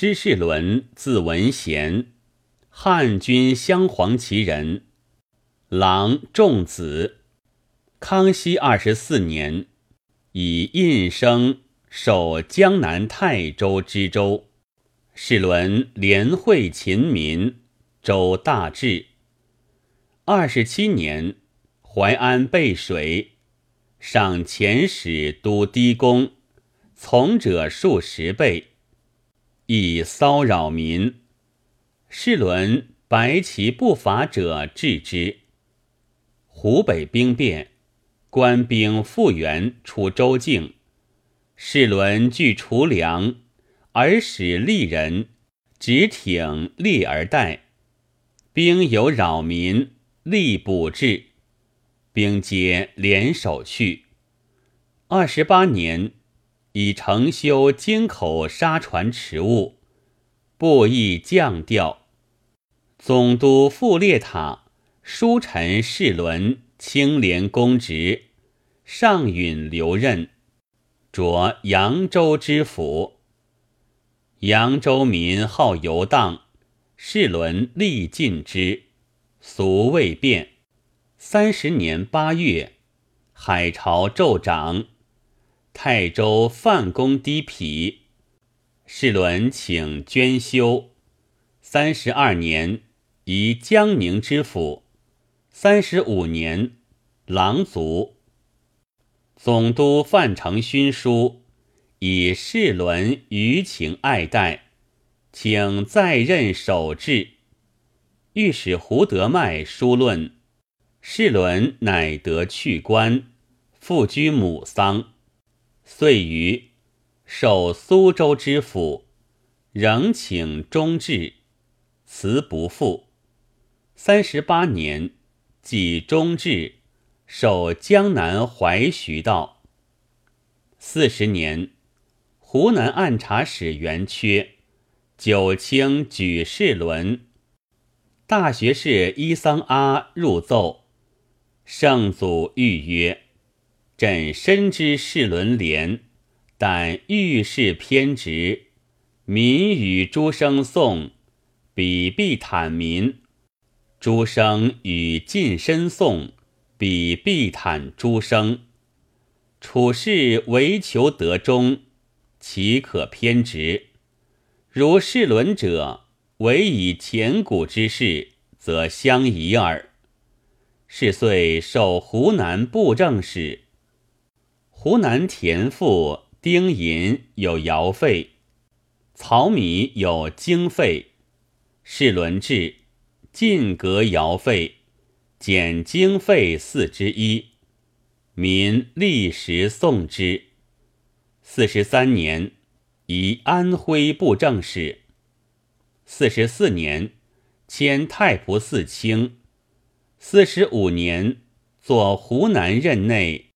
施世伦，字文贤，汉军镶黄旗人，郎仲子。康熙二十四年，以印生守江南泰州知州。世伦连会勤民，周大治。二十七年，淮安背水，上遣使督堤工，从者数十倍。以骚扰民，世伦白其不法者治之。湖北兵变，官兵复援出州境，世伦据储粮，而使利人直挺利而待。兵有扰民，利补至，兵皆联手去。二十八年。以承修京口沙船池物，布役降调。总督傅列塔书臣世伦清廉公职，上允留任，着扬州知府。扬州民好游荡，世伦力尽之，俗未变。三十年八月，海潮骤涨。泰州范公低圮，世伦请捐修。三十二年，移江宁知府。三十五年，郎卒。总督范成勋书，以世伦余情爱戴，请再任守制。御史胡德迈书论，世伦乃得去官，复居母丧。遂于受苏州知府，仍请终至，辞不复。三十八年，即终至，守江南淮徐道。四十年，湖南按察使袁缺，九卿举世伦，大学士伊桑阿入奏，圣祖谕曰。朕深知世伦廉，但遇事偏执，民与诸生颂，彼必坦民；诸生与近身颂，彼必坦诸生。处事唯求得中，岂可偏执？如世伦者，唯以前古之事，则相宜耳。是岁受湖南布政使。湖南田赋丁银有徭费，曹米有经费，世伦制，尽革徭费，减经费四之一，民立时送之。四十三年，以安徽布政使。四十四年，迁太仆寺卿。四十五年，做湖南任内。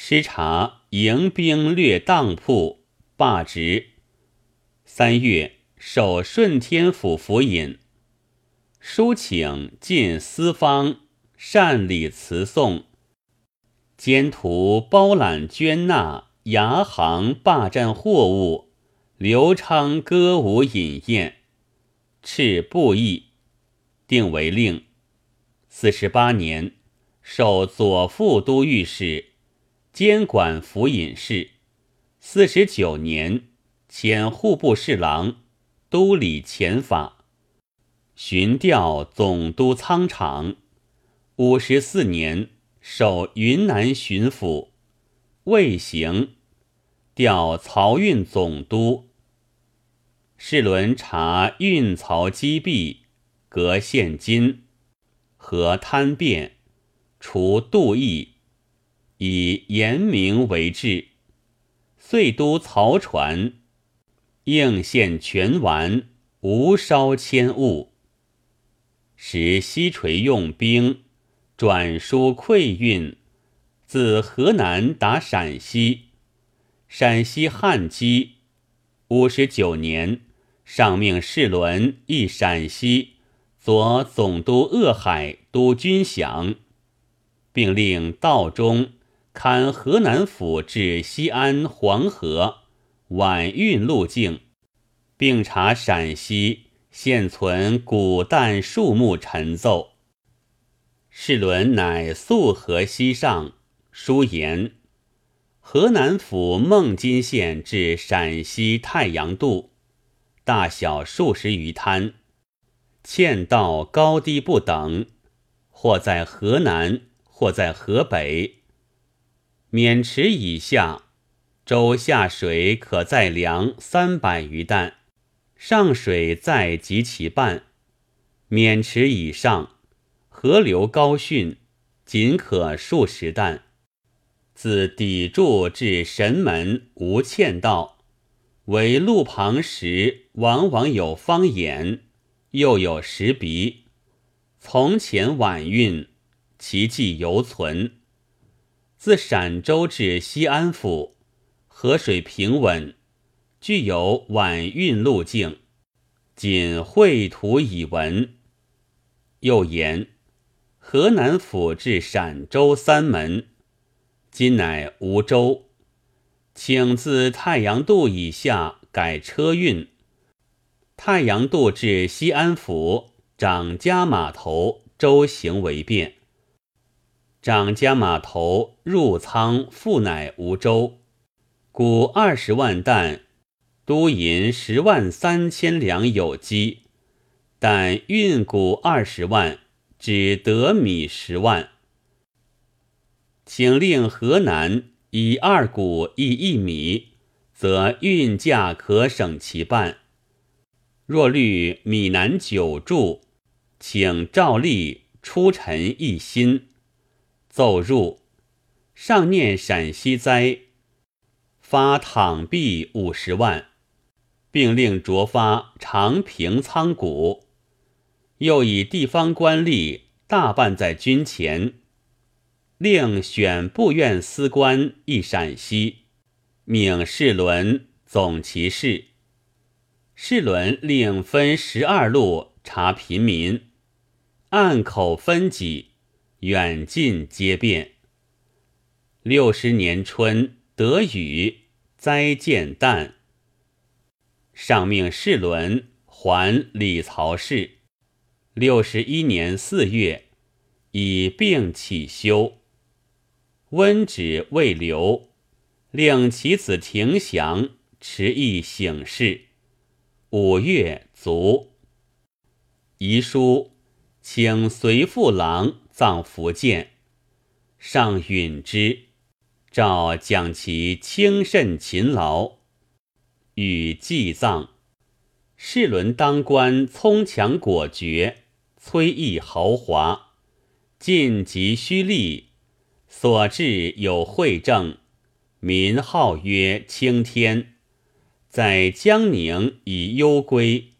师察迎兵掠当铺，罢职。三月，守顺天府府尹。书请进私方，善礼辞送。监徒包揽捐纳，牙行霸占货物，刘昌歌舞饮宴，敕布役，定为令。四十八年，受左副都御史。监管府尹事，四十九年遣户部侍郎、都理遣法，巡调总督仓场。五十四年守云南巡抚，未行，调漕运总督。世伦查运漕积弊，革现金，和贪变，除杜役。以严明为治，遂都漕船，应县全完，无烧迁物。时西垂用兵，转输馈运，自河南达陕西，陕西旱饥。五十九年，上命世伦诣陕西，左总督鄂海都军饷，并令道中。勘河南府至西安、黄河晚运路径，并查陕西现存古淡树木陈奏。世伦乃溯河西上，书言：河南府孟津县至陕西太阳渡，大小数十余滩，堑道高低不等，或在河南，或在河北。渑池以下，周下水可载粮三百余担，上水载及其半；渑池以上，河流高汛，仅可数十担。自砥柱至神门无堑道，唯路旁时往往有方眼，又有石鼻。从前晚运，其迹犹存。自陕州至西安府，河水平稳，具有晚运路径，仅绘图以闻。又言河南府至陕州三门，今乃吴州，请自太阳渡以下改车运。太阳渡至西安府，长家码头舟行为便。长家码头入仓复乃梧州，谷二十万担，都银十万三千两有机，但运谷二十万，只得米十万。请令河南以二谷一一米，则运价可省其半。若虑米难久住，请照例出陈一新。奏入，上念陕西灾，发躺币五十万，并令着发长平仓谷，又以地方官吏大办在军前，令选部院司官一陕西，命世伦总其事。世伦令分十二路查贫民，按口分给。远近皆变。六十年春得雨，灾渐淡。上命世伦还李曹氏。六十一年四月，以病起休。温旨未留，令其子廷祥持意省事。五月卒。遗书，请随父郎。葬福建，上允之，诏讲其轻慎勤劳，与祭葬。世伦当官聪强果决，崔毅豪华，尽急虚力，所至有惠政，民号曰青天。在江宁以幽归，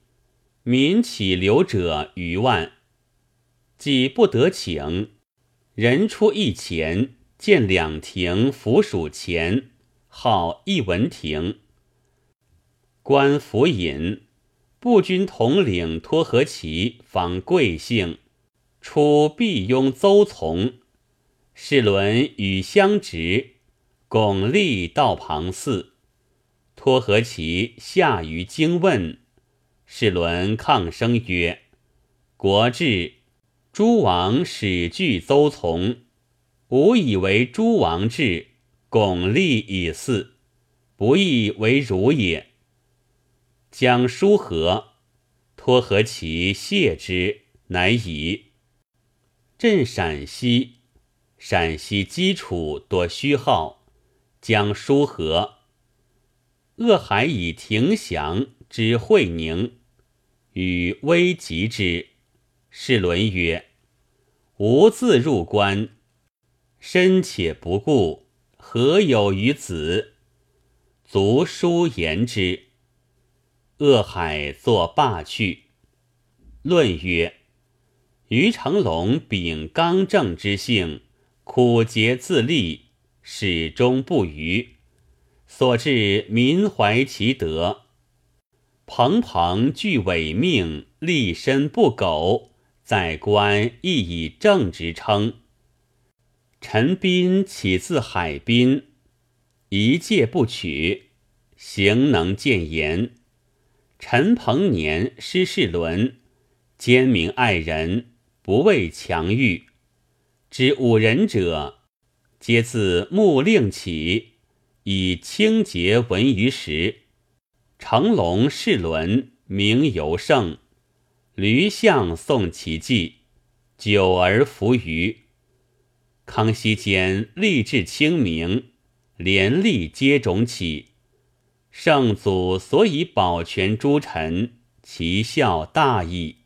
民起流者余万。既不得请，人出一钱，见两庭府属前，号一文亭。官府尹步军统领托和其访贵姓，出必庸邹从。世伦与相执，巩立道旁寺。托和其下于京问，世伦抗声曰：“国志。”诸王始惧邹从，吾以为诸王志，巩立以祀，不亦为汝也。将书和，托和其谢之，乃已。镇陕西，陕西基础多虚耗，将书和。鄂海以庭降之会宁，与危急之。世伦曰。吾自入关，身且不顾，何有于子？卒书言之。恶海作罢去。论曰：于成龙秉刚正之性，苦节自立，始终不渝，所致民怀其德。彭彭具伪命，立身不苟。在官亦以正直称。陈斌起自海滨，一介不取，行能见言。陈鹏年、施世伦，奸明爱人，不畏强欲。知五人者，皆自穆令起，以清洁闻于时。成龙、世伦名尤盛，驴相送其迹，久而弗余。康熙间立志清明，廉吏皆种起。圣祖所以保全诸臣，其效大矣。